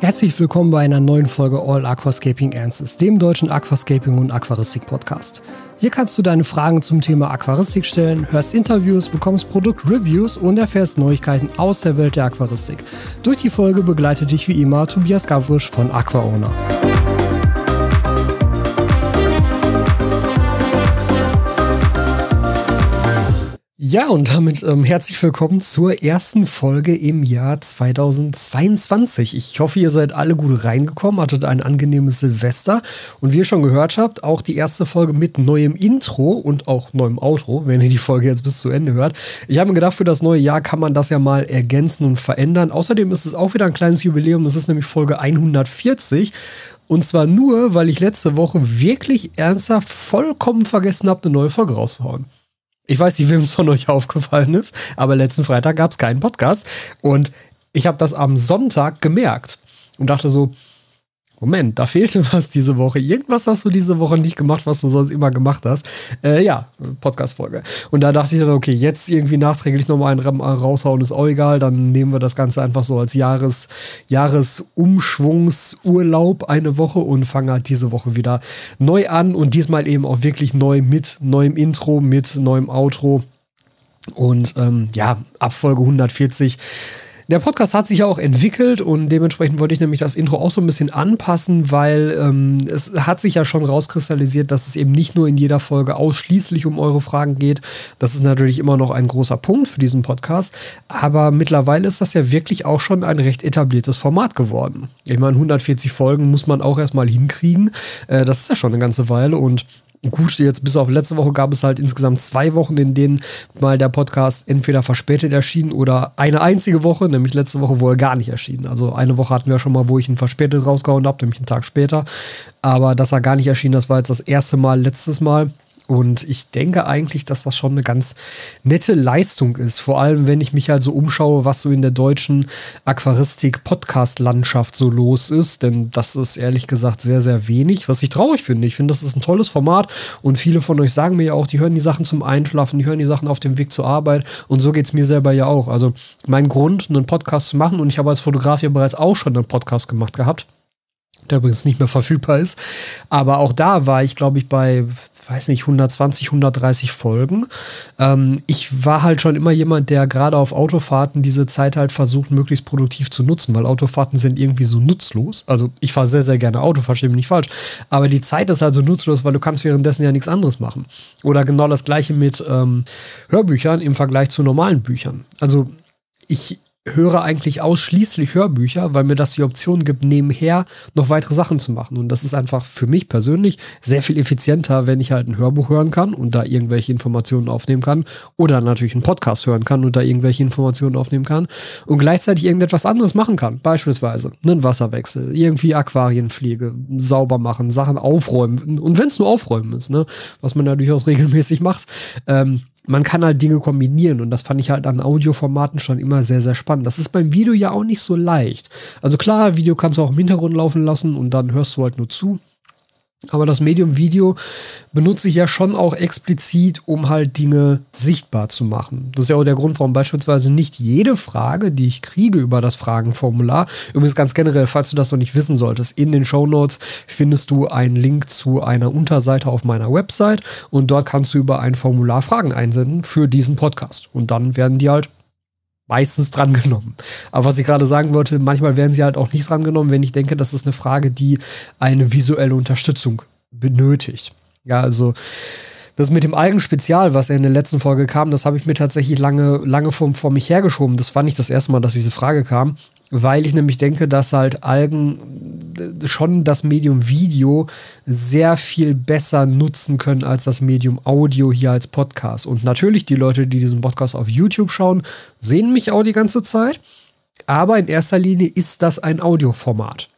Herzlich willkommen bei einer neuen Folge All Aquascaping Answers, dem deutschen Aquascaping und Aquaristik Podcast. Hier kannst du deine Fragen zum Thema Aquaristik stellen, hörst Interviews, bekommst Produktreviews und erfährst Neuigkeiten aus der Welt der Aquaristik. Durch die Folge begleitet dich wie immer Tobias Gavrisch von AquaOwner. Ja, und damit ähm, herzlich willkommen zur ersten Folge im Jahr 2022. Ich hoffe, ihr seid alle gut reingekommen, hattet ein angenehmes Silvester. Und wie ihr schon gehört habt, auch die erste Folge mit neuem Intro und auch neuem Outro, wenn ihr die Folge jetzt bis zu Ende hört. Ich habe mir gedacht, für das neue Jahr kann man das ja mal ergänzen und verändern. Außerdem ist es auch wieder ein kleines Jubiläum. Es ist nämlich Folge 140. Und zwar nur, weil ich letzte Woche wirklich ernsthaft vollkommen vergessen habe, eine neue Folge rauszuhauen. Ich weiß nicht, wem es von euch aufgefallen ist, aber letzten Freitag gab es keinen Podcast. Und ich habe das am Sonntag gemerkt und dachte so, Moment, da fehlte was diese Woche. Irgendwas hast du diese Woche nicht gemacht, was du sonst immer gemacht hast. Äh, ja, Podcast-Folge. Und da dachte ich dann, okay, jetzt irgendwie nachträglich nochmal einen raushauen, ist auch egal. Dann nehmen wir das Ganze einfach so als Jahres, Jahresumschwungsurlaub eine Woche und fangen halt diese Woche wieder neu an und diesmal eben auch wirklich neu mit neuem Intro, mit neuem Outro. Und ähm, ja, ab Folge 140 der Podcast hat sich ja auch entwickelt und dementsprechend wollte ich nämlich das Intro auch so ein bisschen anpassen, weil ähm, es hat sich ja schon rauskristallisiert, dass es eben nicht nur in jeder Folge ausschließlich um eure Fragen geht. Das ist natürlich immer noch ein großer Punkt für diesen Podcast. Aber mittlerweile ist das ja wirklich auch schon ein recht etabliertes Format geworden. Ich meine, 140 Folgen muss man auch erstmal hinkriegen. Äh, das ist ja schon eine ganze Weile und Gut, jetzt bis auf letzte Woche gab es halt insgesamt zwei Wochen, in denen mal der Podcast entweder verspätet erschien oder eine einzige Woche, nämlich letzte Woche, wo er gar nicht erschien. Also eine Woche hatten wir schon mal, wo ich ihn verspätet rausgehauen habe, nämlich einen Tag später. Aber dass er gar nicht erschien, das war jetzt das erste Mal letztes Mal. Und ich denke eigentlich, dass das schon eine ganz nette Leistung ist. Vor allem, wenn ich mich halt so umschaue, was so in der deutschen Aquaristik-Podcast-Landschaft so los ist. Denn das ist ehrlich gesagt sehr, sehr wenig, was ich traurig finde. Ich finde, das ist ein tolles Format. Und viele von euch sagen mir ja auch, die hören die Sachen zum Einschlafen, die hören die Sachen auf dem Weg zur Arbeit. Und so geht es mir selber ja auch. Also mein Grund, einen Podcast zu machen, und ich habe als Fotograf ja bereits auch schon einen Podcast gemacht gehabt der übrigens nicht mehr verfügbar ist. Aber auch da war ich, glaube ich, bei weiß nicht, 120, 130 Folgen. Ähm, ich war halt schon immer jemand, der gerade auf Autofahrten diese Zeit halt versucht, möglichst produktiv zu nutzen, weil Autofahrten sind irgendwie so nutzlos. Also ich fahre sehr, sehr gerne Auto, verstehe mich nicht falsch. Aber die Zeit ist halt so nutzlos, weil du kannst währenddessen ja nichts anderes machen. Oder genau das gleiche mit ähm, Hörbüchern im Vergleich zu normalen Büchern. Also ich höre eigentlich ausschließlich Hörbücher, weil mir das die Option gibt, nebenher noch weitere Sachen zu machen. Und das ist einfach für mich persönlich sehr viel effizienter, wenn ich halt ein Hörbuch hören kann und da irgendwelche Informationen aufnehmen kann. Oder natürlich einen Podcast hören kann und da irgendwelche Informationen aufnehmen kann. Und gleichzeitig irgendetwas anderes machen kann. Beispielsweise einen Wasserwechsel, irgendwie Aquarienpflege, sauber machen, Sachen aufräumen. Und wenn es nur aufräumen ist, ne, was man ja durchaus regelmäßig macht. Ähm, man kann halt Dinge kombinieren und das fand ich halt an Audioformaten schon immer sehr, sehr spannend. Das ist beim Video ja auch nicht so leicht. Also klar, Video kannst du auch im Hintergrund laufen lassen und dann hörst du halt nur zu. Aber das Medium Video benutze ich ja schon auch explizit, um halt Dinge sichtbar zu machen. Das ist ja auch der Grund, warum beispielsweise nicht jede Frage, die ich kriege über das Fragenformular, übrigens ganz generell, falls du das noch nicht wissen solltest, in den Show Notes findest du einen Link zu einer Unterseite auf meiner Website und dort kannst du über ein Formular Fragen einsenden für diesen Podcast. Und dann werden die halt meistens drangenommen. Aber was ich gerade sagen wollte, manchmal werden sie halt auch nicht drangenommen, wenn ich denke, das ist eine Frage, die eine visuelle Unterstützung benötigt. Ja, also das mit dem Algenspezial, was ja in der letzten Folge kam, das habe ich mir tatsächlich lange, lange vor, vor mich hergeschoben. Das war nicht das erste Mal, dass diese Frage kam weil ich nämlich denke, dass halt Algen schon das Medium Video sehr viel besser nutzen können als das Medium Audio hier als Podcast. Und natürlich, die Leute, die diesen Podcast auf YouTube schauen, sehen mich auch die ganze Zeit. Aber in erster Linie ist das ein Audioformat.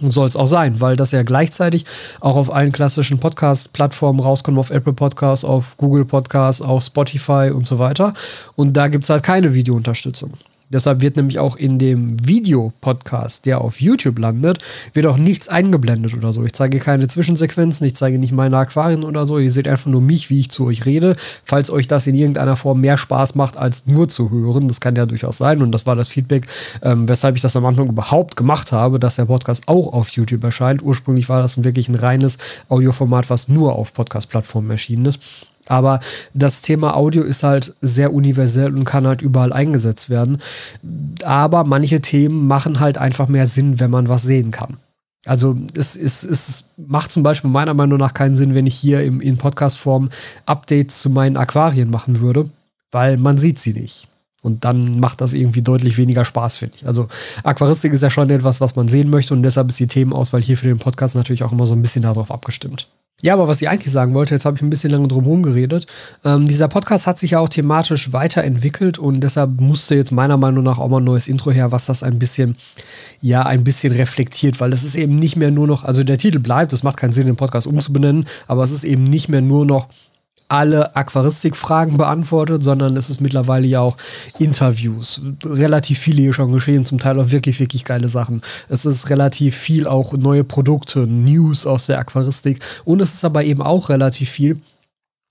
Und soll es auch sein, weil das ja gleichzeitig auch auf allen klassischen Podcast-Plattformen rauskommt, auf Apple Podcasts, auf Google Podcasts, auf Spotify und so weiter. Und da gibt es halt keine Videounterstützung. Deshalb wird nämlich auch in dem Videopodcast, der auf YouTube landet, wird auch nichts eingeblendet oder so. Ich zeige keine Zwischensequenzen, ich zeige nicht meine Aquarien oder so. Ihr seht einfach nur mich, wie ich zu euch rede. Falls euch das in irgendeiner Form mehr Spaß macht, als nur zu hören, das kann ja durchaus sein. Und das war das Feedback, ähm, weshalb ich das am Anfang überhaupt gemacht habe, dass der Podcast auch auf YouTube erscheint. Ursprünglich war das wirklich ein reines Audioformat, was nur auf Podcast-Plattformen erschienen ist. Aber das Thema Audio ist halt sehr universell und kann halt überall eingesetzt werden. Aber manche Themen machen halt einfach mehr Sinn, wenn man was sehen kann. Also es, es, es macht zum Beispiel meiner Meinung nach keinen Sinn, wenn ich hier im, in Podcast-Form Updates zu meinen Aquarien machen würde, weil man sieht sie nicht. Und dann macht das irgendwie deutlich weniger Spaß, finde ich. Also Aquaristik ist ja schon etwas, was man sehen möchte und deshalb ist die Themenauswahl hier für den Podcast natürlich auch immer so ein bisschen darauf abgestimmt. Ja, aber was ich eigentlich sagen wollte, jetzt habe ich ein bisschen lange drum herum geredet. Ähm, dieser Podcast hat sich ja auch thematisch weiterentwickelt und deshalb musste jetzt meiner Meinung nach auch mal ein neues Intro her, was das ein bisschen, ja, ein bisschen reflektiert, weil es ist eben nicht mehr nur noch, also der Titel bleibt, es macht keinen Sinn, den Podcast umzubenennen, aber es ist eben nicht mehr nur noch alle Aquaristikfragen beantwortet, sondern es ist mittlerweile ja auch Interviews. Relativ viele hier schon geschehen, zum Teil auch wirklich, wirklich geile Sachen. Es ist relativ viel auch neue Produkte, News aus der Aquaristik und es ist aber eben auch relativ viel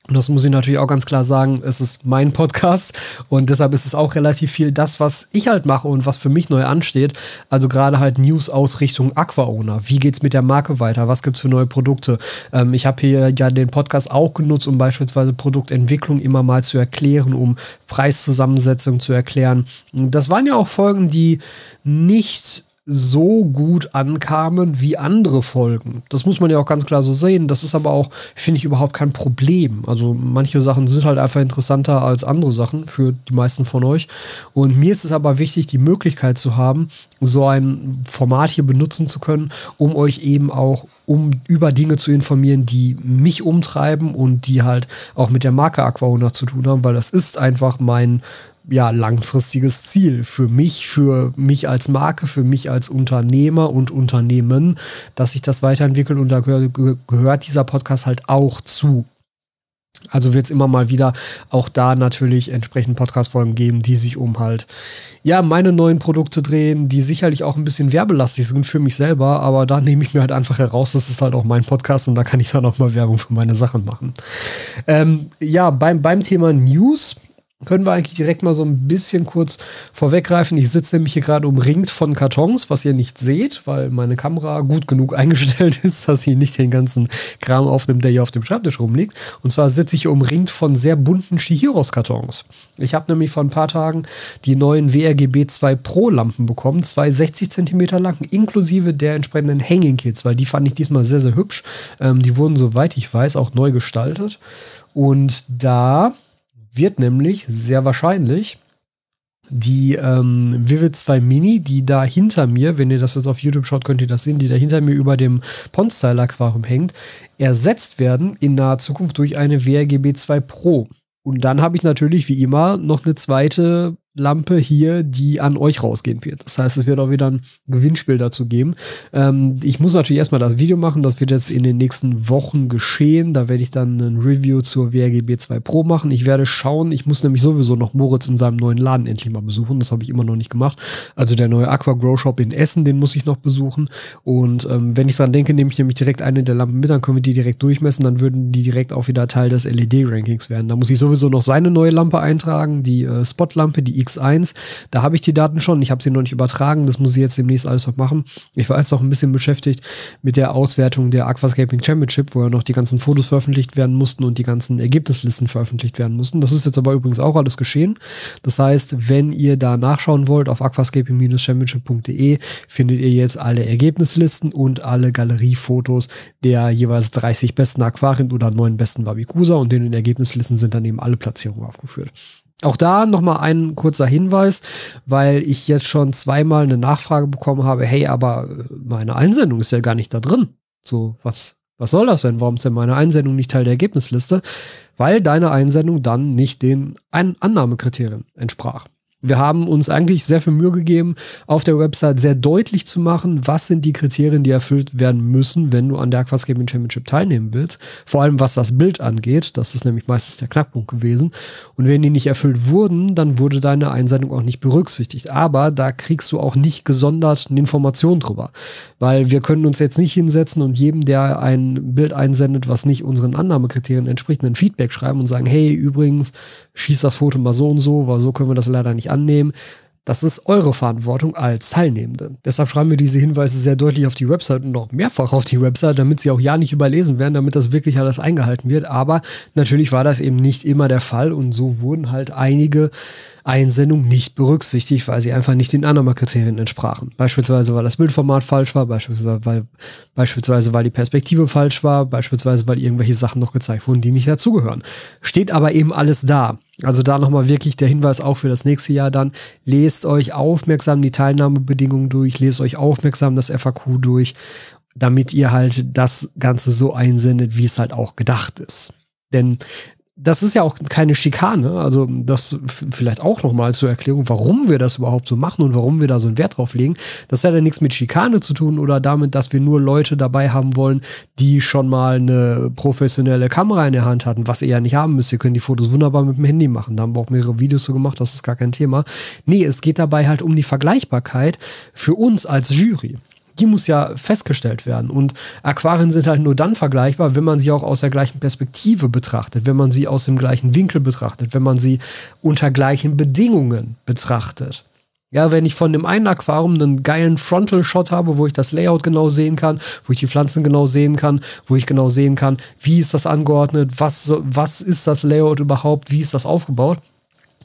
und das muss ich natürlich auch ganz klar sagen, es ist mein Podcast und deshalb ist es auch relativ viel das, was ich halt mache und was für mich neu ansteht. Also gerade halt News aus Richtung Aqua-Owner. Wie geht's mit der Marke weiter? Was gibt's für neue Produkte? Ähm, ich habe hier ja den Podcast auch genutzt, um beispielsweise Produktentwicklung immer mal zu erklären, um Preiszusammensetzung zu erklären. Das waren ja auch Folgen, die nicht so gut ankamen wie andere Folgen. Das muss man ja auch ganz klar so sehen. Das ist aber auch, finde ich, überhaupt kein Problem. Also manche Sachen sind halt einfach interessanter als andere Sachen für die meisten von euch. Und mir ist es aber wichtig, die Möglichkeit zu haben, so ein Format hier benutzen zu können, um euch eben auch um über Dinge zu informieren, die mich umtreiben und die halt auch mit der Marke Aquahona zu tun haben, weil das ist einfach mein ja, langfristiges Ziel für mich, für mich als Marke, für mich als Unternehmer und Unternehmen, dass sich das weiterentwickelt und da gehört, dieser Podcast halt auch zu. Also wird es immer mal wieder auch da natürlich entsprechend Podcast-Folgen geben, die sich um halt, ja, meine neuen Produkte drehen, die sicherlich auch ein bisschen werbelastig sind für mich selber, aber da nehme ich mir halt einfach heraus, das ist halt auch mein Podcast und da kann ich dann auch mal Werbung für meine Sachen machen. Ähm, ja, beim, beim Thema News können wir eigentlich direkt mal so ein bisschen kurz vorweggreifen. Ich sitze nämlich hier gerade umringt von Kartons, was ihr nicht seht, weil meine Kamera gut genug eingestellt ist, dass sie nicht den ganzen Kram aufnimmt, der hier auf dem Schreibtisch rumliegt. Und zwar sitze ich hier umringt von sehr bunten Shihiros-Kartons. Ich habe nämlich vor ein paar Tagen die neuen WRGB 2 Pro Lampen bekommen, zwei 60 cm lang, inklusive der entsprechenden Hanging Kits, weil die fand ich diesmal sehr, sehr hübsch. Ähm, die wurden, soweit ich weiß, auch neu gestaltet. Und da wird nämlich sehr wahrscheinlich die ähm, Vivid 2 Mini, die da hinter mir, wenn ihr das jetzt auf YouTube schaut, könnt ihr das sehen, die da hinter mir über dem Pond-Style Aquarium hängt, ersetzt werden in naher Zukunft durch eine WRGB 2 Pro. Und dann habe ich natürlich wie immer noch eine zweite Lampe hier, die an euch rausgehen wird. Das heißt, es wird auch wieder ein Gewinnspiel dazu geben. Ähm, ich muss natürlich erstmal das Video machen. Das wird jetzt in den nächsten Wochen geschehen. Da werde ich dann ein Review zur WRGB 2 Pro machen. Ich werde schauen. Ich muss nämlich sowieso noch Moritz in seinem neuen Laden endlich mal besuchen. Das habe ich immer noch nicht gemacht. Also der neue Aqua Grow Shop in Essen, den muss ich noch besuchen. Und ähm, wenn ich dran denke, nehme ich nämlich direkt eine der Lampen mit. Dann können wir die direkt durchmessen. Dann würden die direkt auch wieder Teil des LED-Rankings werden. Da muss ich sowieso noch seine neue Lampe eintragen. Die äh, Spot-Lampe, die X1. Da habe ich die Daten schon. Ich habe sie noch nicht übertragen. Das muss ich jetzt demnächst alles noch machen. Ich war jetzt noch ein bisschen beschäftigt mit der Auswertung der Aquascaping Championship, wo ja noch die ganzen Fotos veröffentlicht werden mussten und die ganzen Ergebnislisten veröffentlicht werden mussten. Das ist jetzt aber übrigens auch alles geschehen. Das heißt, wenn ihr da nachschauen wollt, auf aquascaping-championship.de findet ihr jetzt alle Ergebnislisten und alle Galeriefotos der jeweils 30 besten Aquarien oder 9 besten Babicusa und in den Ergebnislisten sind dann eben alle Platzierungen aufgeführt. Auch da nochmal ein kurzer Hinweis, weil ich jetzt schon zweimal eine Nachfrage bekommen habe, hey, aber meine Einsendung ist ja gar nicht da drin. So, was, was soll das denn? Warum ist denn meine Einsendung nicht Teil der Ergebnisliste? Weil deine Einsendung dann nicht den Annahmekriterien entsprach. Wir haben uns eigentlich sehr viel Mühe gegeben, auf der Website sehr deutlich zu machen, was sind die Kriterien, die erfüllt werden müssen, wenn du an der Aquas Gaming Championship teilnehmen willst. Vor allem was das Bild angeht. Das ist nämlich meistens der Knackpunkt gewesen. Und wenn die nicht erfüllt wurden, dann wurde deine Einsendung auch nicht berücksichtigt. Aber da kriegst du auch nicht gesondert eine Information drüber. Weil wir können uns jetzt nicht hinsetzen und jedem, der ein Bild einsendet, was nicht unseren Annahmekriterien entspricht, ein Feedback schreiben und sagen, hey, übrigens, schieß das Foto mal so und so, weil so können wir das leider nicht annehmen. Das ist eure Verantwortung als Teilnehmende. Deshalb schreiben wir diese Hinweise sehr deutlich auf die Website und noch mehrfach auf die Website, damit sie auch ja nicht überlesen werden, damit das wirklich alles eingehalten wird. Aber natürlich war das eben nicht immer der Fall und so wurden halt einige Einsendungen nicht berücksichtigt, weil sie einfach nicht den Annahmekriterien entsprachen. Beispielsweise, weil das Bildformat falsch war, beispielsweise weil, beispielsweise, weil die Perspektive falsch war, beispielsweise, weil irgendwelche Sachen noch gezeigt wurden, die nicht dazugehören. Steht aber eben alles da. Also da nochmal wirklich der Hinweis auch für das nächste Jahr dann. Lest euch aufmerksam die Teilnahmebedingungen durch, lest euch aufmerksam das FAQ durch, damit ihr halt das Ganze so einsendet, wie es halt auch gedacht ist. Denn das ist ja auch keine Schikane. Also das vielleicht auch nochmal zur Erklärung, warum wir das überhaupt so machen und warum wir da so einen Wert drauf legen. Das hat ja nichts mit Schikane zu tun oder damit, dass wir nur Leute dabei haben wollen, die schon mal eine professionelle Kamera in der Hand hatten, was ihr ja nicht haben müsst. Ihr könnt die Fotos wunderbar mit dem Handy machen. Da haben wir auch mehrere Videos so gemacht, das ist gar kein Thema. Nee, es geht dabei halt um die Vergleichbarkeit für uns als Jury die muss ja festgestellt werden. Und Aquarien sind halt nur dann vergleichbar, wenn man sie auch aus der gleichen Perspektive betrachtet, wenn man sie aus dem gleichen Winkel betrachtet, wenn man sie unter gleichen Bedingungen betrachtet. Ja, wenn ich von dem einen Aquarium einen geilen Frontal-Shot habe, wo ich das Layout genau sehen kann, wo ich die Pflanzen genau sehen kann, wo ich genau sehen kann, wie ist das angeordnet, was, was ist das Layout überhaupt, wie ist das aufgebaut,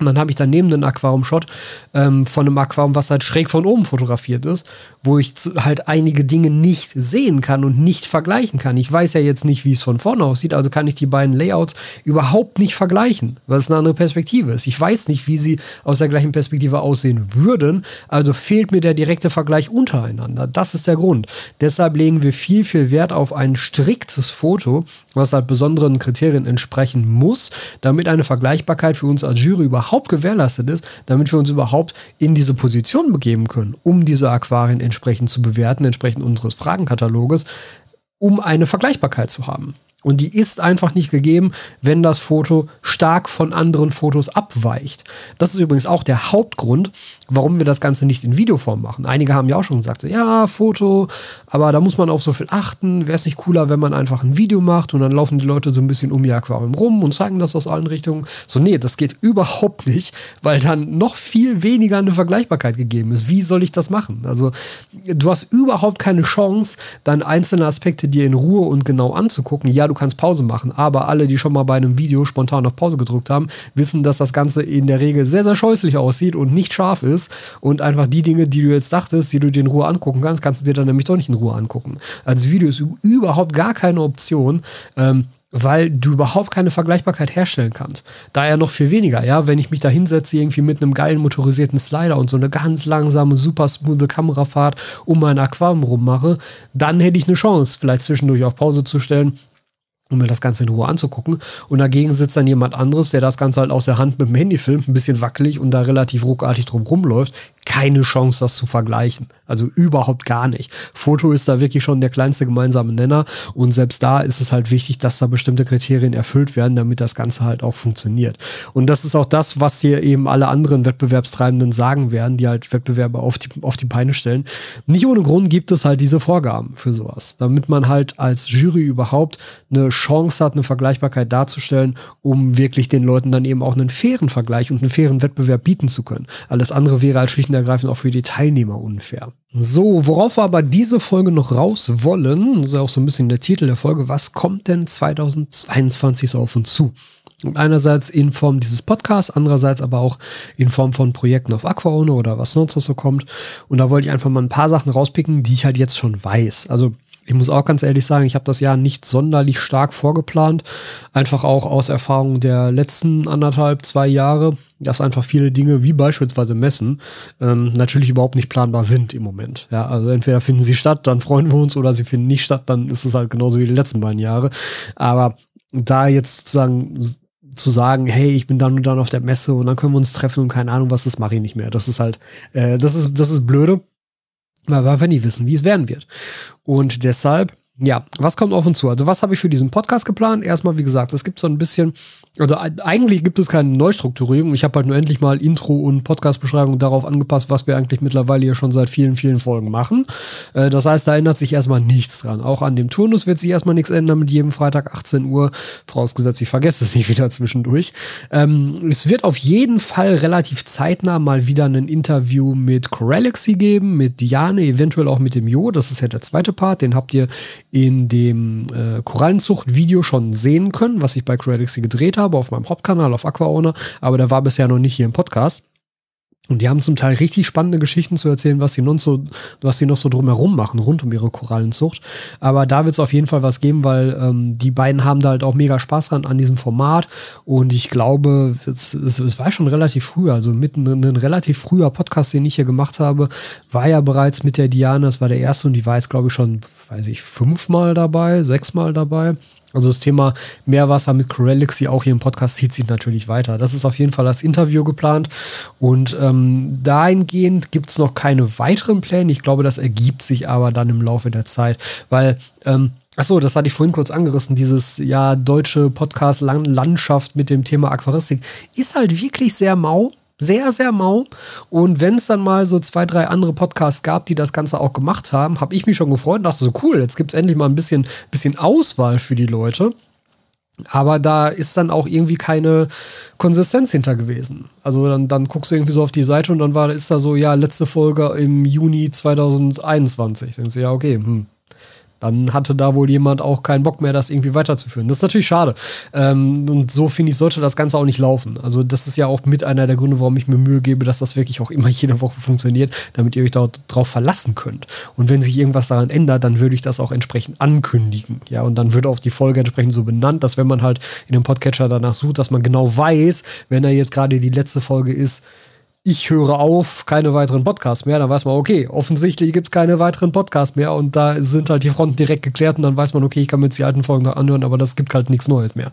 und dann habe ich daneben einen Aquarium-Shot ähm, von einem Aquarium, was halt schräg von oben fotografiert ist, wo ich halt einige Dinge nicht sehen kann und nicht vergleichen kann. Ich weiß ja jetzt nicht, wie es von vorne aussieht, also kann ich die beiden Layouts überhaupt nicht vergleichen, weil es eine andere Perspektive ist. Ich weiß nicht, wie sie aus der gleichen Perspektive aussehen würden, also fehlt mir der direkte Vergleich untereinander. Das ist der Grund. Deshalb legen wir viel, viel Wert auf ein striktes Foto, was halt besonderen Kriterien entsprechen muss, damit eine Vergleichbarkeit für uns als Jury überhaupt gewährleistet ist, damit wir uns überhaupt in diese Position begeben können, um diese Aquarien entsprechend zu bewerten, entsprechend unseres Fragenkataloges, um eine Vergleichbarkeit zu haben. Und die ist einfach nicht gegeben, wenn das Foto stark von anderen Fotos abweicht. Das ist übrigens auch der Hauptgrund, warum wir das Ganze nicht in Videoform machen. Einige haben ja auch schon gesagt, so, ja, Foto, aber da muss man auf so viel achten. Wäre es nicht cooler, wenn man einfach ein Video macht und dann laufen die Leute so ein bisschen um ihr Aquarium rum und zeigen das aus allen Richtungen. So, nee, das geht überhaupt nicht, weil dann noch viel weniger eine Vergleichbarkeit gegeben ist. Wie soll ich das machen? Also, du hast überhaupt keine Chance, dann einzelne Aspekte dir in Ruhe und genau anzugucken. Ja, du kannst Pause machen, aber alle, die schon mal bei einem Video spontan auf Pause gedrückt haben, wissen, dass das Ganze in der Regel sehr, sehr scheußlich aussieht und nicht scharf ist ist und einfach die Dinge, die du jetzt dachtest, die du dir in Ruhe angucken kannst, kannst du dir dann nämlich doch nicht in Ruhe angucken. Als Video ist überhaupt gar keine Option. Ähm, weil du überhaupt keine Vergleichbarkeit herstellen kannst. Daher noch viel weniger, ja, wenn ich mich da hinsetze, irgendwie mit einem geilen motorisierten Slider und so eine ganz langsame, super smooth Kamerafahrt um mein Aquarium rummache, dann hätte ich eine Chance, vielleicht zwischendurch auf Pause zu stellen um mir das Ganze in Ruhe anzugucken. Und dagegen sitzt dann jemand anderes, der das Ganze halt aus der Hand mit dem Handy filmt, ein bisschen wackelig und da relativ ruckartig drum rumläuft. Keine Chance, das zu vergleichen. Also überhaupt gar nicht. Foto ist da wirklich schon der kleinste gemeinsame Nenner und selbst da ist es halt wichtig, dass da bestimmte Kriterien erfüllt werden, damit das Ganze halt auch funktioniert. Und das ist auch das, was dir eben alle anderen Wettbewerbstreibenden sagen werden, die halt Wettbewerbe auf die, auf die Beine stellen. Nicht ohne Grund gibt es halt diese Vorgaben für sowas, damit man halt als Jury überhaupt eine Chance hat, eine Vergleichbarkeit darzustellen, um wirklich den Leuten dann eben auch einen fairen Vergleich und einen fairen Wettbewerb bieten zu können. Alles andere wäre halt schlicht und ergreifend auch für die Teilnehmer unfair. So, worauf wir aber diese Folge noch raus wollen, das ist auch so ein bisschen der Titel der Folge, was kommt denn 2022 so auf uns zu? Und einerseits in Form dieses Podcasts, andererseits aber auch in Form von Projekten auf Aquaone oder was sonst noch so kommt. Und da wollte ich einfach mal ein paar Sachen rauspicken, die ich halt jetzt schon weiß. Also ich muss auch ganz ehrlich sagen, ich habe das Jahr nicht sonderlich stark vorgeplant. Einfach auch aus Erfahrung der letzten anderthalb, zwei Jahre, dass einfach viele Dinge, wie beispielsweise Messen, ähm, natürlich überhaupt nicht planbar sind im Moment. Ja, also entweder finden sie statt, dann freuen wir uns, oder sie finden nicht statt, dann ist es halt genauso wie die letzten beiden Jahre. Aber da jetzt sozusagen zu sagen, hey, ich bin dann und dann auf der Messe und dann können wir uns treffen und keine Ahnung was, das mache ich nicht mehr. Das ist halt, äh, das ist, das ist blöde. Aber wir nie wissen, wie es werden wird. Und deshalb ja, was kommt auf uns zu? Also, was habe ich für diesen Podcast geplant? Erstmal, wie gesagt, es gibt so ein bisschen, also eigentlich gibt es keine Neustrukturierung. Ich habe halt nur endlich mal Intro und Podcast-Beschreibung darauf angepasst, was wir eigentlich mittlerweile hier schon seit vielen, vielen Folgen machen. Äh, das heißt, da ändert sich erstmal nichts dran. Auch an dem Turnus wird sich erstmal nichts ändern mit jedem Freitag 18 Uhr. Vorausgesetzt, ich vergesse es nicht wieder zwischendurch. Ähm, es wird auf jeden Fall relativ zeitnah mal wieder ein Interview mit Corelexy geben, mit Diane, eventuell auch mit dem Jo. Das ist ja der zweite Part. Den habt ihr in dem äh, Korallenzucht-Video schon sehen können, was ich bei Credixy gedreht habe, auf meinem Hauptkanal auf AquaOwner, aber der war bisher noch nicht hier im Podcast. Und die haben zum Teil richtig spannende Geschichten zu erzählen, was sie noch so, was sie noch so drumherum machen, rund um ihre Korallenzucht. Aber da wird es auf jeden Fall was geben, weil ähm, die beiden haben da halt auch mega Spaß dran an diesem Format. Und ich glaube, es, es, es war schon relativ früh, also mitten ein relativ früher Podcast, den ich hier gemacht habe, war ja bereits mit der Diana, das war der erste und die war jetzt, glaube ich, schon, weiß ich, fünfmal dabei, sechsmal dabei. Also das Thema Meerwasser mit Corelixy auch hier im Podcast zieht sich natürlich weiter. Das ist auf jeden Fall als Interview geplant. Und ähm, dahingehend gibt es noch keine weiteren Pläne. Ich glaube, das ergibt sich aber dann im Laufe der Zeit. Weil, ähm, achso, das hatte ich vorhin kurz angerissen, dieses ja deutsche Podcast-Landschaft mit dem Thema Aquaristik ist halt wirklich sehr mau sehr, sehr mau. Und wenn es dann mal so zwei, drei andere Podcasts gab, die das Ganze auch gemacht haben, habe ich mich schon gefreut und dachte so, cool, jetzt gibt es endlich mal ein bisschen, bisschen Auswahl für die Leute. Aber da ist dann auch irgendwie keine Konsistenz hinter gewesen. Also dann, dann guckst du irgendwie so auf die Seite und dann war, ist da so, ja, letzte Folge im Juni 2021. Dann denkst du, ja, okay, hm, dann hatte da wohl jemand auch keinen Bock mehr, das irgendwie weiterzuführen. Das ist natürlich schade. Ähm, und so finde ich, sollte das Ganze auch nicht laufen. Also, das ist ja auch mit einer der Gründe, warum ich mir Mühe gebe, dass das wirklich auch immer jede Woche funktioniert, damit ihr euch darauf verlassen könnt. Und wenn sich irgendwas daran ändert, dann würde ich das auch entsprechend ankündigen. Ja, und dann würde auch die Folge entsprechend so benannt, dass wenn man halt in dem Podcatcher danach sucht, dass man genau weiß, wenn er jetzt gerade die letzte Folge ist, ich höre auf, keine weiteren Podcasts mehr, dann weiß man, okay, offensichtlich gibt es keine weiteren Podcasts mehr und da sind halt die Fronten direkt geklärt und dann weiß man, okay, ich kann mir jetzt die alten Folgen noch anhören, aber das gibt halt nichts Neues mehr.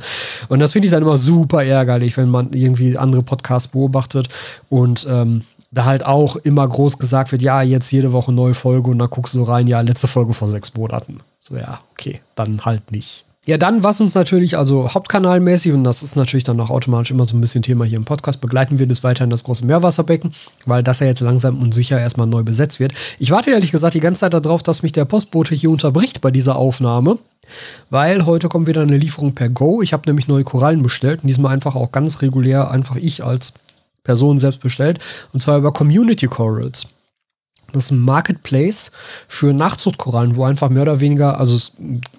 Und das finde ich dann immer super ärgerlich, wenn man irgendwie andere Podcasts beobachtet und ähm, da halt auch immer groß gesagt wird, ja, jetzt jede Woche neue Folge und dann guckst du rein, ja, letzte Folge vor sechs Monaten. So, ja, okay, dann halt nicht. Ja, dann, was uns natürlich, also hauptkanalmäßig, und das ist natürlich dann auch automatisch immer so ein bisschen Thema hier im Podcast, begleiten wir das weiterhin das große Meerwasserbecken, weil das ja jetzt langsam und sicher erstmal neu besetzt wird. Ich warte ehrlich gesagt die ganze Zeit darauf, dass mich der Postbote hier unterbricht bei dieser Aufnahme, weil heute kommt wieder eine Lieferung per Go. Ich habe nämlich neue Korallen bestellt und diesmal einfach auch ganz regulär, einfach ich als Person selbst bestellt, und zwar über Community Corals. Das ist ein Marketplace für Nachzuchtkorallen, wo einfach mehr oder weniger, also es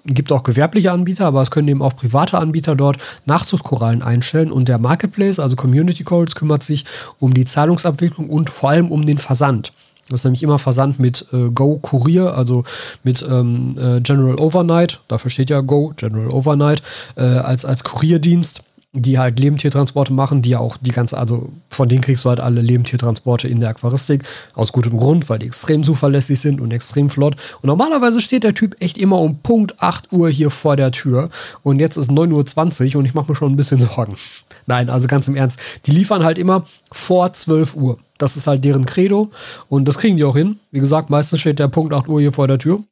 gibt auch gewerbliche Anbieter, aber es können eben auch private Anbieter dort Nachzuchtkorallen einstellen. Und der Marketplace, also Community Corals, kümmert sich um die Zahlungsabwicklung und vor allem um den Versand. Das ist nämlich immer Versand mit äh, Go Kurier, also mit ähm, äh, General Overnight, dafür steht ja Go, General Overnight, äh, als, als Kurierdienst die halt Lebendtiertransporte machen, die ja auch die ganze, also von denen kriegst du halt alle Lebendtiertransporte in der Aquaristik. Aus gutem Grund, weil die extrem zuverlässig sind und extrem flott. Und normalerweise steht der Typ echt immer um Punkt 8 Uhr hier vor der Tür. Und jetzt ist 9.20 Uhr und ich mache mir schon ein bisschen Sorgen. Nein, also ganz im Ernst. Die liefern halt immer vor 12 Uhr. Das ist halt deren Credo. Und das kriegen die auch hin. Wie gesagt, meistens steht der Punkt 8 Uhr hier vor der Tür.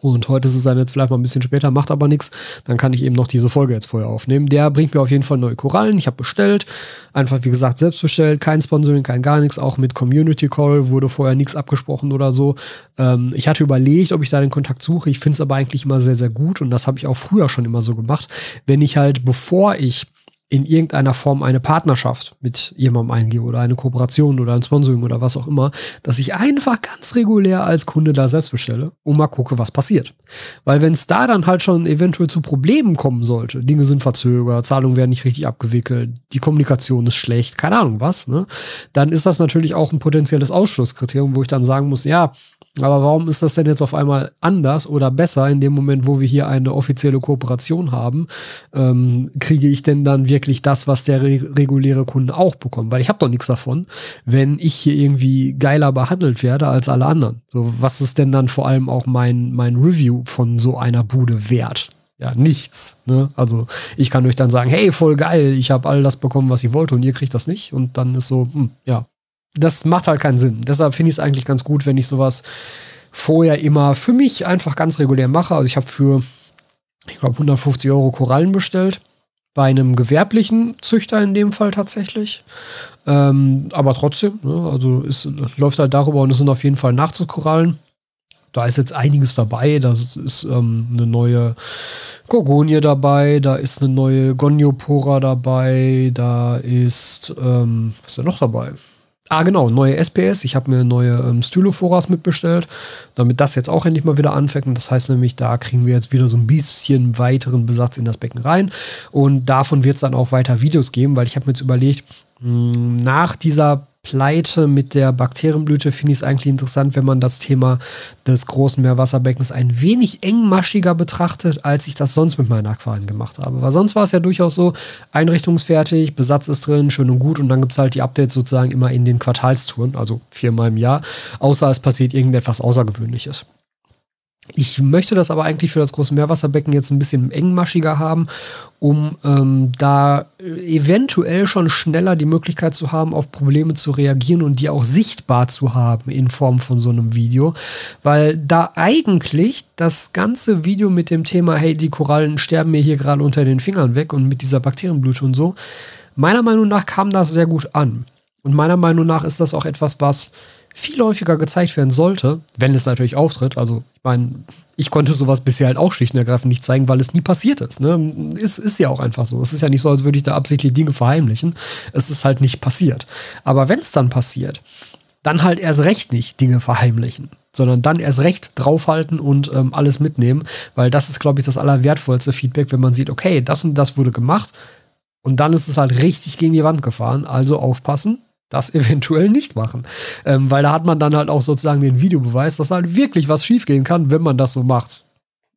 Und heute ist es dann jetzt vielleicht mal ein bisschen später, macht aber nichts. Dann kann ich eben noch diese Folge jetzt vorher aufnehmen. Der bringt mir auf jeden Fall neue Korallen. Ich habe bestellt. Einfach, wie gesagt, selbst bestellt. Kein Sponsoring, kein gar nichts. Auch mit Community Call wurde vorher nichts abgesprochen oder so. Ähm, ich hatte überlegt, ob ich da den Kontakt suche. Ich finde es aber eigentlich immer sehr, sehr gut. Und das habe ich auch früher schon immer so gemacht. Wenn ich halt, bevor ich in irgendeiner Form eine Partnerschaft mit jemandem eingehe oder eine Kooperation oder ein Sponsoring oder was auch immer, dass ich einfach ganz regulär als Kunde da selbst bestelle und mal gucke, was passiert. Weil wenn es da dann halt schon eventuell zu Problemen kommen sollte, Dinge sind verzögert, Zahlungen werden nicht richtig abgewickelt, die Kommunikation ist schlecht, keine Ahnung was, ne, dann ist das natürlich auch ein potenzielles Ausschlusskriterium, wo ich dann sagen muss, ja, aber warum ist das denn jetzt auf einmal anders oder besser in dem Moment, wo wir hier eine offizielle Kooperation haben? Ähm, kriege ich denn dann wirklich das, was der re reguläre Kunde auch bekommt? Weil ich habe doch nichts davon, wenn ich hier irgendwie geiler behandelt werde als alle anderen. So, was ist denn dann vor allem auch mein, mein Review von so einer Bude wert? ja nichts. Ne? Also ich kann euch dann sagen, hey, voll geil, ich habe all das bekommen, was ich wollte und ihr kriegt das nicht. Und dann ist so, hm, ja, das macht halt keinen Sinn. Deshalb finde ich es eigentlich ganz gut, wenn ich sowas vorher immer für mich einfach ganz regulär mache. Also ich habe für, ich glaube, 150 Euro Korallen bestellt. Bei einem gewerblichen Züchter in dem Fall tatsächlich. Ähm, aber trotzdem, ne, also es läuft halt darüber und es sind auf jeden Fall Nachzugskorallen. Da ist jetzt einiges dabei. Da ist ähm, eine neue Gorgonie dabei, da ist eine neue Goniopora dabei, da ist, ähm, was ist da noch dabei? Ah, genau, neue SPS. Ich habe mir neue ähm, Stylophoras mitbestellt, damit das jetzt auch endlich mal wieder anfängt. Und das heißt nämlich, da kriegen wir jetzt wieder so ein bisschen weiteren Besatz in das Becken rein. Und davon wird es dann auch weiter Videos geben, weil ich habe mir jetzt überlegt, hm, nach dieser Pleite mit der Bakterienblüte finde ich es eigentlich interessant, wenn man das Thema des großen Meerwasserbeckens ein wenig engmaschiger betrachtet, als ich das sonst mit meinen Aquarien gemacht habe. Weil sonst war es ja durchaus so, einrichtungsfertig, Besatz ist drin, schön und gut und dann gibt es halt die Updates sozusagen immer in den Quartalstouren, also viermal im Jahr, außer es passiert irgendetwas Außergewöhnliches. Ich möchte das aber eigentlich für das große Meerwasserbecken jetzt ein bisschen engmaschiger haben, um ähm, da eventuell schon schneller die Möglichkeit zu haben, auf Probleme zu reagieren und die auch sichtbar zu haben in Form von so einem Video. Weil da eigentlich das ganze Video mit dem Thema, hey, die Korallen sterben mir hier gerade unter den Fingern weg und mit dieser Bakterienblute und so, meiner Meinung nach kam das sehr gut an. Und meiner Meinung nach ist das auch etwas, was viel häufiger gezeigt werden sollte, wenn es natürlich auftritt. Also, ich meine, ich konnte sowas bisher halt auch schlicht und ergreifend nicht zeigen, weil es nie passiert ist. Ne? Ist, ist ja auch einfach so. Es ist ja nicht so, als würde ich da absichtlich Dinge verheimlichen. Es ist halt nicht passiert. Aber wenn es dann passiert, dann halt erst recht nicht Dinge verheimlichen, sondern dann erst recht draufhalten und ähm, alles mitnehmen, weil das ist, glaube ich, das allerwertvollste Feedback, wenn man sieht, okay, das und das wurde gemacht und dann ist es halt richtig gegen die Wand gefahren. Also aufpassen, das eventuell nicht machen. Ähm, weil da hat man dann halt auch sozusagen den Videobeweis, dass halt wirklich was schiefgehen kann, wenn man das so macht.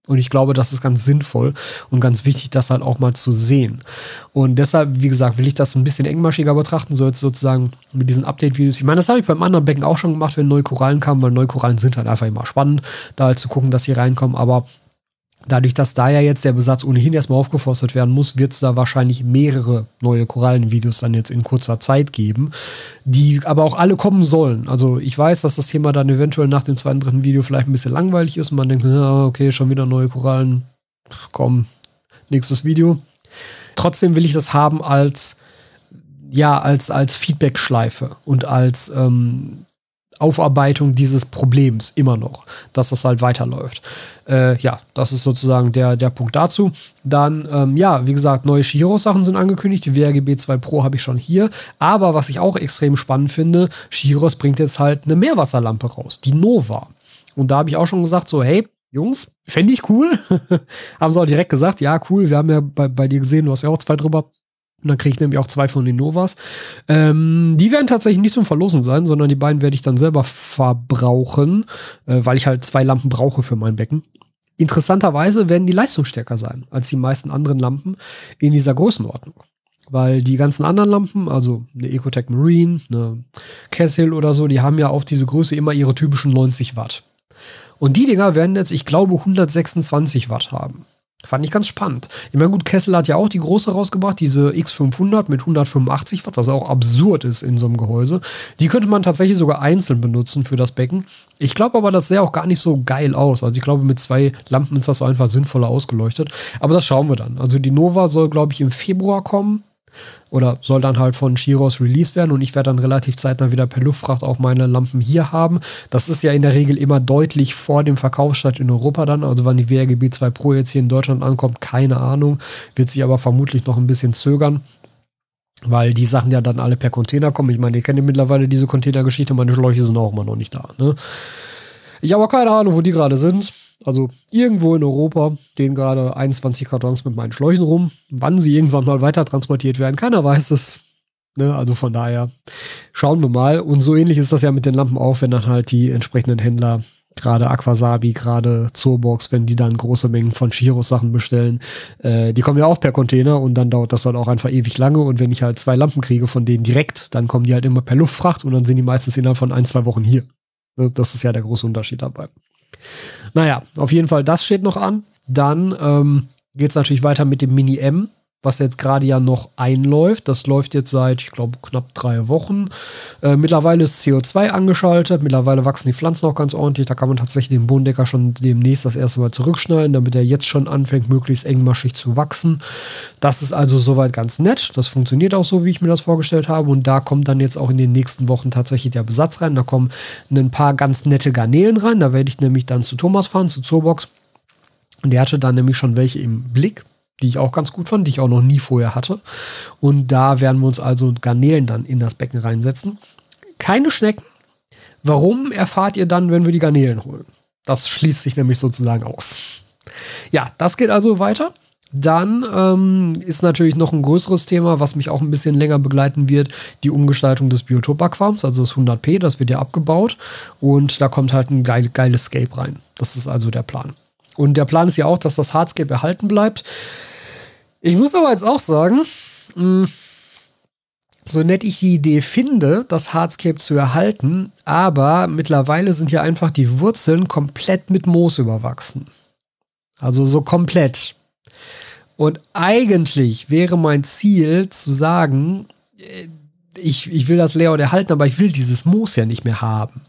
Und ich glaube, das ist ganz sinnvoll und ganz wichtig, das halt auch mal zu sehen. Und deshalb, wie gesagt, will ich das ein bisschen engmaschiger betrachten, so jetzt sozusagen mit diesen Update-Videos. Ich meine, das habe ich beim anderen Becken auch schon gemacht, wenn neue Korallen kamen, weil neue Korallen sind halt einfach immer spannend, da halt zu gucken, dass sie reinkommen. Aber Dadurch, dass da ja jetzt der Besatz ohnehin erstmal aufgeforstet werden muss, wird es da wahrscheinlich mehrere neue Korallenvideos dann jetzt in kurzer Zeit geben, die aber auch alle kommen sollen. Also ich weiß, dass das Thema dann eventuell nach dem zweiten, dritten Video vielleicht ein bisschen langweilig ist und man denkt, okay, schon wieder neue Korallen, komm, nächstes Video. Trotzdem will ich das haben als, ja, als, als Feedback-Schleife und als ähm, Aufarbeitung dieses Problems immer noch, dass das halt weiterläuft. Äh, ja, das ist sozusagen der, der Punkt dazu. Dann, ähm, ja, wie gesagt, neue Shiros-Sachen sind angekündigt. Die WRGB 2 Pro habe ich schon hier. Aber was ich auch extrem spannend finde, Shiros bringt jetzt halt eine Meerwasserlampe raus, die Nova. Und da habe ich auch schon gesagt, so, hey, Jungs, fände ich cool. haben sie auch direkt gesagt, ja, cool, wir haben ja bei, bei dir gesehen, du hast ja auch zwei drüber und dann kriege ich nämlich auch zwei von den Novas. Ähm, die werden tatsächlich nicht zum Verlosen sein, sondern die beiden werde ich dann selber verbrauchen, äh, weil ich halt zwei Lampen brauche für mein Becken. Interessanterweise werden die leistungsstärker sein als die meisten anderen Lampen in dieser Größenordnung. Weil die ganzen anderen Lampen, also eine Ecotech Marine, eine Kessel oder so, die haben ja auf diese Größe immer ihre typischen 90 Watt. Und die Dinger werden jetzt, ich glaube, 126 Watt haben. Fand ich ganz spannend. Ich meine, gut, Kessel hat ja auch die große rausgebracht, diese X500 mit 185 Watt, was auch absurd ist in so einem Gehäuse. Die könnte man tatsächlich sogar einzeln benutzen für das Becken. Ich glaube aber, das sähe auch gar nicht so geil aus. Also ich glaube, mit zwei Lampen ist das einfach sinnvoller ausgeleuchtet. Aber das schauen wir dann. Also die Nova soll, glaube ich, im Februar kommen oder soll dann halt von Shiros released werden und ich werde dann relativ zeitnah wieder per Luftfracht auch meine Lampen hier haben. Das ist ja in der Regel immer deutlich vor dem Verkaufsstart in Europa dann. Also wann die WRGB 2 Pro jetzt hier in Deutschland ankommt, keine Ahnung. Wird sich aber vermutlich noch ein bisschen zögern. Weil die Sachen ja dann alle per Container kommen. Ich meine, ihr kennt ja mittlerweile diese Containergeschichte, meine Schläuche sind auch immer noch nicht da. Ne? Ich habe auch keine Ahnung, wo die gerade sind. Also irgendwo in Europa stehen gerade 21 Kartons mit meinen Schläuchen rum. Wann sie irgendwann mal weiter transportiert werden, keiner weiß es. Ne? Also von daher schauen wir mal. Und so ähnlich ist das ja mit den Lampen auch, wenn dann halt die entsprechenden Händler, gerade Aquasabi, gerade Zoobox, wenn die dann große Mengen von Shiros Sachen bestellen, äh, die kommen ja auch per Container und dann dauert das halt auch einfach ewig lange. Und wenn ich halt zwei Lampen kriege von denen direkt, dann kommen die halt immer per Luftfracht und dann sind die meistens innerhalb von ein, zwei Wochen hier. Ne? Das ist ja der große Unterschied dabei. Naja, auf jeden Fall, das steht noch an. Dann, ähm, geht es natürlich weiter mit dem Mini-M was jetzt gerade ja noch einläuft. Das läuft jetzt seit, ich glaube, knapp drei Wochen. Äh, mittlerweile ist CO2 angeschaltet. Mittlerweile wachsen die Pflanzen auch ganz ordentlich. Da kann man tatsächlich den Bodendecker schon demnächst das erste Mal zurückschneiden, damit er jetzt schon anfängt, möglichst engmaschig zu wachsen. Das ist also soweit ganz nett. Das funktioniert auch so, wie ich mir das vorgestellt habe. Und da kommt dann jetzt auch in den nächsten Wochen tatsächlich der Besatz rein. Da kommen ein paar ganz nette Garnelen rein. Da werde ich nämlich dann zu Thomas fahren, zu Zoobox. Und der hatte dann nämlich schon welche im Blick die ich auch ganz gut fand, die ich auch noch nie vorher hatte. Und da werden wir uns also Garnelen dann in das Becken reinsetzen. Keine Schnecken. Warum erfahrt ihr dann, wenn wir die Garnelen holen? Das schließt sich nämlich sozusagen aus. Ja, das geht also weiter. Dann ähm, ist natürlich noch ein größeres Thema, was mich auch ein bisschen länger begleiten wird, die Umgestaltung des Biotop-Aquariums, also das 100p, das wird ja abgebaut und da kommt halt ein geil, geiles Scape rein. Das ist also der Plan. Und der Plan ist ja auch, dass das Hardscape erhalten bleibt. Ich muss aber jetzt auch sagen, mh, hm, so nett ich die Idee finde, das Hardscape zu erhalten, aber mittlerweile sind ja einfach die Wurzeln komplett mit Moos überwachsen. Also so komplett. Und eigentlich wäre mein Ziel zu sagen, äh, ich, ich will das Layout erhalten, aber ich will dieses Moos ja nicht mehr haben.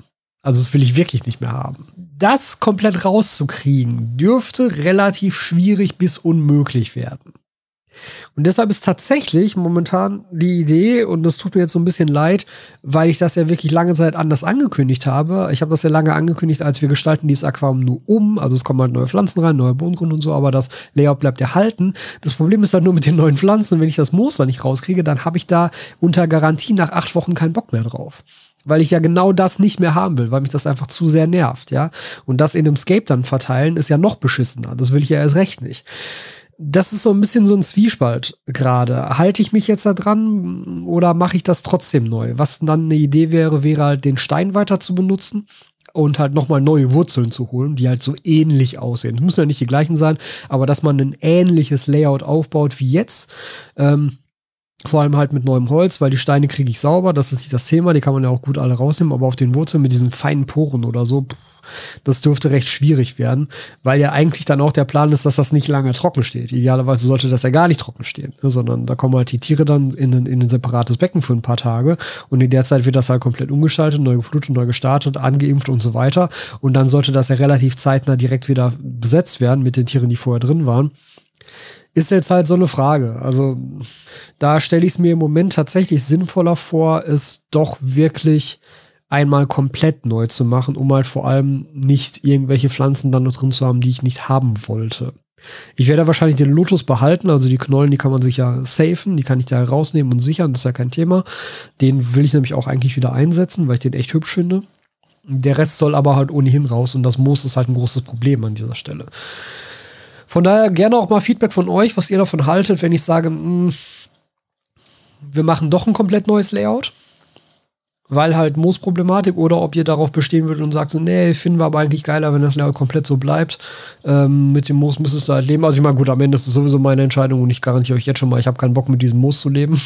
Also das will ich wirklich nicht mehr haben. Das komplett rauszukriegen, dürfte relativ schwierig bis unmöglich werden. Und deshalb ist tatsächlich momentan die Idee, und das tut mir jetzt so ein bisschen leid, weil ich das ja wirklich lange Zeit anders angekündigt habe. Ich habe das ja lange angekündigt, als wir gestalten dieses Aquarium nur um. Also es kommen halt neue Pflanzen rein, neue Bodengrund und so, aber das Layout bleibt erhalten. Das Problem ist halt nur mit den neuen Pflanzen, wenn ich das Moos da nicht rauskriege, dann habe ich da unter Garantie nach acht Wochen keinen Bock mehr drauf weil ich ja genau das nicht mehr haben will, weil mich das einfach zu sehr nervt, ja. Und das in einem Scape dann verteilen ist ja noch beschissener. Das will ich ja erst recht nicht das ist so ein bisschen so ein Zwiespalt gerade. Halte ich mich jetzt da dran oder mache ich das trotzdem neu? Was dann eine Idee wäre, wäre halt den Stein weiter zu benutzen und halt nochmal neue Wurzeln zu holen, die halt so ähnlich aussehen. Es müssen ja nicht die gleichen sein, aber dass man ein ähnliches Layout aufbaut wie jetzt. Ähm, vor allem halt mit neuem Holz, weil die Steine kriege ich sauber, das ist nicht das Thema, die kann man ja auch gut alle rausnehmen, aber auf den Wurzeln mit diesen feinen Poren oder so, das dürfte recht schwierig werden, weil ja eigentlich dann auch der Plan ist, dass das nicht lange trocken steht. Idealerweise sollte das ja gar nicht trocken stehen, ne, sondern da kommen halt die Tiere dann in, in ein separates Becken für ein paar Tage. Und in der Zeit wird das halt komplett umgestaltet, neu geflutet, neu gestartet, angeimpft und so weiter. Und dann sollte das ja relativ zeitnah direkt wieder besetzt werden mit den Tieren, die vorher drin waren ist jetzt halt so eine Frage. Also da stelle ich es mir im Moment tatsächlich sinnvoller vor, es doch wirklich einmal komplett neu zu machen, um halt vor allem nicht irgendwelche Pflanzen dann noch drin zu haben, die ich nicht haben wollte. Ich werde wahrscheinlich den Lotus behalten, also die Knollen, die kann man sich ja safen, die kann ich da rausnehmen und sichern, das ist ja kein Thema. Den will ich nämlich auch eigentlich wieder einsetzen, weil ich den echt hübsch finde. Der Rest soll aber halt ohnehin raus und das Moos ist halt ein großes Problem an dieser Stelle. Von daher gerne auch mal Feedback von euch, was ihr davon haltet, wenn ich sage, mh, hm, wir machen doch ein komplett neues Layout weil halt Moosproblematik oder ob ihr darauf bestehen würdet und sagt so, nee, finden wir aber eigentlich geiler, wenn das Layout komplett so bleibt. Ähm, mit dem Moos müsstest du halt leben. Also ich meine, gut, am Ende ist es sowieso meine Entscheidung und ich garantiere euch jetzt schon mal, ich habe keinen Bock mit diesem Moos zu leben.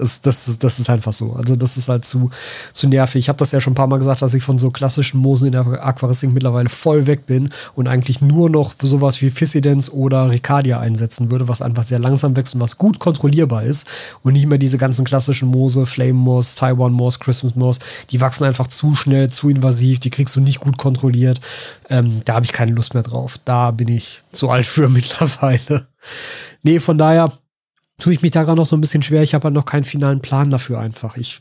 Das, das, ist, das ist einfach so. Also, das ist halt zu, zu nervig. Ich habe das ja schon ein paar Mal gesagt, dass ich von so klassischen Moosen in der Aquaristik mittlerweile voll weg bin und eigentlich nur noch sowas wie Fissidens oder Ricardia einsetzen würde, was einfach sehr langsam wächst und was gut kontrollierbar ist. Und nicht mehr diese ganzen klassischen Moose, Flame Moss, Taiwan Moss, Christmas Moss, die wachsen einfach zu schnell, zu invasiv, die kriegst du nicht gut kontrolliert. Ähm, da habe ich keine Lust mehr drauf. Da bin ich zu alt für mittlerweile. Nee, von daher tue ich mich daran noch so ein bisschen schwer. Ich habe halt noch keinen finalen Plan dafür einfach. Ich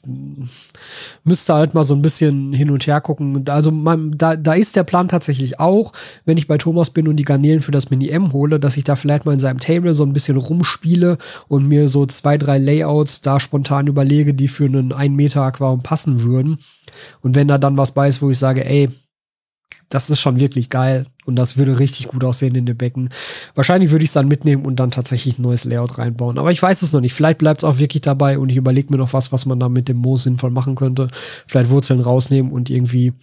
müsste halt mal so ein bisschen hin und her gucken. Also mein, da, da ist der Plan tatsächlich auch, wenn ich bei Thomas bin und die Garnelen für das Mini-M hole, dass ich da vielleicht mal in seinem Table so ein bisschen rumspiele und mir so zwei, drei Layouts da spontan überlege, die für einen 1 Meter Aquarium passen würden. Und wenn da dann was bei ist, wo ich sage, ey, das ist schon wirklich geil und das würde richtig gut aussehen in dem Becken. Wahrscheinlich würde ich es dann mitnehmen und dann tatsächlich ein neues Layout reinbauen. Aber ich weiß es noch nicht. Vielleicht bleibt es auch wirklich dabei und ich überlege mir noch was, was man da mit dem Moos sinnvoll machen könnte. Vielleicht Wurzeln rausnehmen und irgendwie,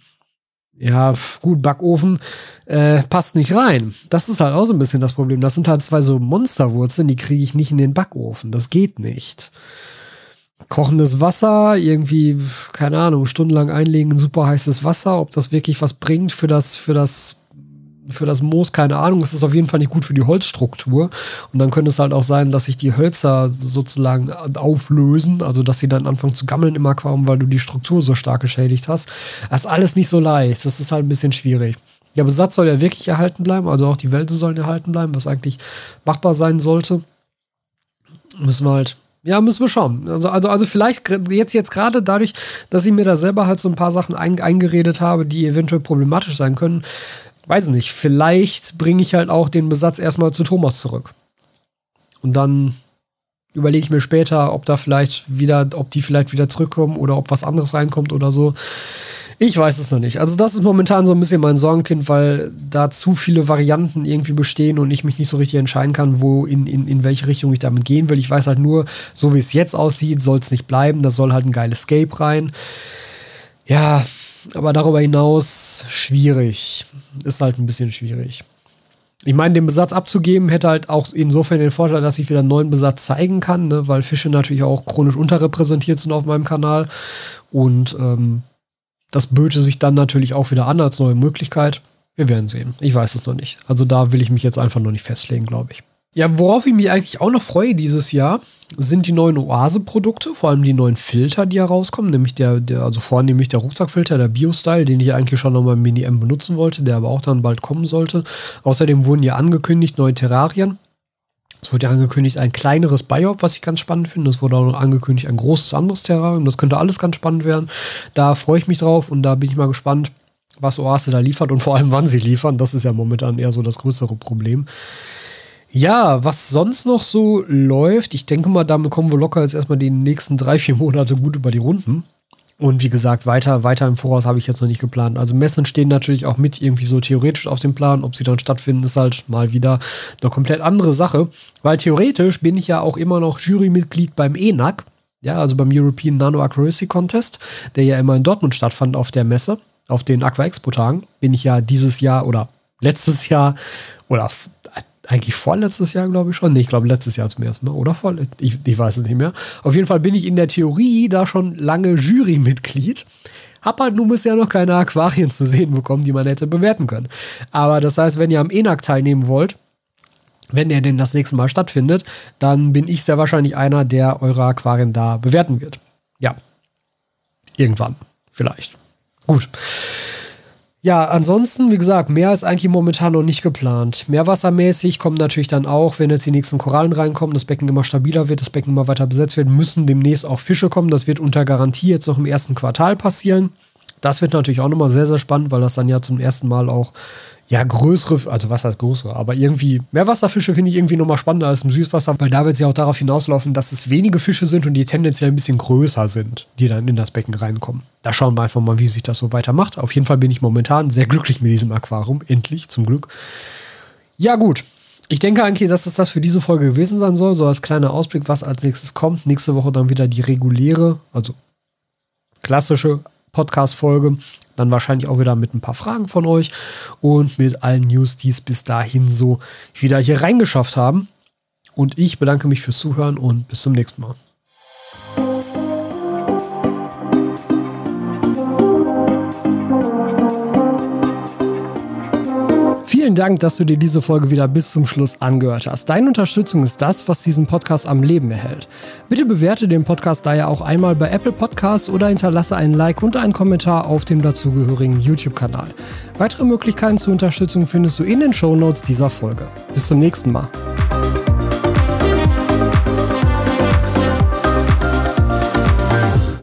ja, gut, Backofen äh, passt nicht rein. Das ist halt auch so ein bisschen das Problem. Das sind halt zwei so Monsterwurzeln, die kriege ich nicht in den Backofen. Das geht nicht kochendes Wasser, irgendwie, keine Ahnung, stundenlang einlegen, super heißes Wasser, ob das wirklich was bringt für das, für das für das Moos, keine Ahnung. Es ist auf jeden Fall nicht gut für die Holzstruktur. Und dann könnte es halt auch sein, dass sich die Hölzer sozusagen auflösen, also dass sie dann anfangen zu gammeln im Aquarium, weil du die Struktur so stark geschädigt hast. Das ist alles nicht so leicht. Das ist halt ein bisschen schwierig. Der Besatz soll ja wirklich erhalten bleiben, also auch die Wälse sollen erhalten bleiben, was eigentlich machbar sein sollte. Müssen wir halt ja, müssen wir schauen. Also, also, also vielleicht jetzt, jetzt gerade dadurch, dass ich mir da selber halt so ein paar Sachen ein, eingeredet habe, die eventuell problematisch sein können, weiß ich nicht, vielleicht bringe ich halt auch den Besatz erstmal zu Thomas zurück. Und dann überlege ich mir später, ob da vielleicht wieder, ob die vielleicht wieder zurückkommen oder ob was anderes reinkommt oder so. Ich weiß es noch nicht. Also, das ist momentan so ein bisschen mein Sorgenkind, weil da zu viele Varianten irgendwie bestehen und ich mich nicht so richtig entscheiden kann, wo in, in, in welche Richtung ich damit gehen will. Ich weiß halt nur, so wie es jetzt aussieht, soll es nicht bleiben. Da soll halt ein geiles Escape rein. Ja, aber darüber hinaus schwierig. Ist halt ein bisschen schwierig. Ich meine, den Besatz abzugeben hätte halt auch insofern den Vorteil, dass ich wieder einen neuen Besatz zeigen kann, ne? weil Fische natürlich auch chronisch unterrepräsentiert sind auf meinem Kanal. Und ähm, das böte sich dann natürlich auch wieder an als neue Möglichkeit. Wir werden sehen. Ich weiß es noch nicht. Also da will ich mich jetzt einfach noch nicht festlegen, glaube ich. Ja, worauf ich mich eigentlich auch noch freue dieses Jahr, sind die neuen Oase-Produkte, vor allem die neuen Filter, die herauskommen, nämlich der, der also vornehmlich der Rucksackfilter, der Bio-Style, den ich eigentlich schon nochmal im Mini-M benutzen wollte, der aber auch dann bald kommen sollte. Außerdem wurden ja angekündigt neue Terrarien. Es wurde ja angekündigt ein kleineres Biop, was ich ganz spannend finde. Es wurde auch angekündigt ein großes anderes Terrarium. Das könnte alles ganz spannend werden. Da freue ich mich drauf und da bin ich mal gespannt, was Oase da liefert und vor allem wann sie liefern. Das ist ja momentan eher so das größere Problem. Ja, was sonst noch so läuft, ich denke mal, damit kommen wir locker jetzt erstmal die nächsten drei, vier Monate gut über die Runden. Und wie gesagt, weiter, weiter im Voraus habe ich jetzt noch nicht geplant. Also Messen stehen natürlich auch mit irgendwie so theoretisch auf dem Plan. Ob sie dann stattfinden, ist halt mal wieder eine komplett andere Sache. Weil theoretisch bin ich ja auch immer noch Jurymitglied beim ENAC. Ja, also beim European Nano Accuracy Contest, der ja immer in Dortmund stattfand auf der Messe, auf den Aqua Expo Tagen, bin ich ja dieses Jahr oder letztes Jahr oder eigentlich vorletztes Jahr, glaube ich schon. Nee, ich glaube letztes Jahr zum ersten Mal. Oder vor, ich, ich weiß es nicht mehr. Auf jeden Fall bin ich in der Theorie da schon lange Jurymitglied. Hab halt nun bisher noch keine Aquarien zu sehen bekommen, die man hätte bewerten können. Aber das heißt, wenn ihr am ENAC teilnehmen wollt, wenn der denn das nächste Mal stattfindet, dann bin ich sehr wahrscheinlich einer, der eure Aquarien da bewerten wird. Ja. Irgendwann. Vielleicht. Gut. Ja, ansonsten, wie gesagt, mehr ist eigentlich momentan noch nicht geplant. Meerwassermäßig kommen natürlich dann auch, wenn jetzt die nächsten Korallen reinkommen, das Becken immer stabiler wird, das Becken immer weiter besetzt wird, müssen demnächst auch Fische kommen. Das wird unter Garantie jetzt noch im ersten Quartal passieren. Das wird natürlich auch nochmal sehr, sehr spannend, weil das dann ja zum ersten Mal auch ja, größere, also was heißt größere, aber irgendwie Meerwasserfische finde ich irgendwie nochmal spannender als im Süßwasser, weil da wird es ja auch darauf hinauslaufen, dass es wenige Fische sind und die tendenziell ein bisschen größer sind, die dann in das Becken reinkommen. Da schauen wir einfach mal, wie sich das so weitermacht. Auf jeden Fall bin ich momentan sehr glücklich mit diesem Aquarium, endlich, zum Glück. Ja, gut. Ich denke eigentlich, dass es das für diese Folge gewesen sein soll, so als kleiner Ausblick, was als nächstes kommt. Nächste Woche dann wieder die reguläre, also klassische Podcast-Folge dann wahrscheinlich auch wieder mit ein paar Fragen von euch und mit allen News, die es bis dahin so wieder hier reingeschafft haben. Und ich bedanke mich fürs Zuhören und bis zum nächsten Mal. Vielen Dank, dass du dir diese Folge wieder bis zum Schluss angehört hast. Deine Unterstützung ist das, was diesen Podcast am Leben erhält. Bitte bewerte den Podcast daher auch einmal bei Apple Podcasts oder hinterlasse einen Like und einen Kommentar auf dem dazugehörigen YouTube-Kanal. Weitere Möglichkeiten zur Unterstützung findest du in den Show Notes dieser Folge. Bis zum nächsten Mal.